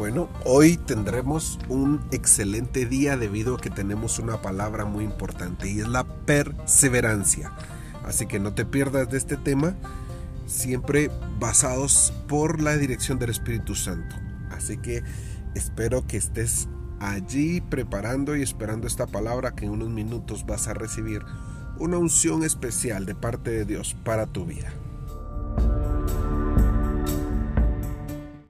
Bueno, hoy tendremos un excelente día debido a que tenemos una palabra muy importante y es la perseverancia. Así que no te pierdas de este tema, siempre basados por la dirección del Espíritu Santo. Así que espero que estés allí preparando y esperando esta palabra que en unos minutos vas a recibir una unción especial de parte de Dios para tu vida.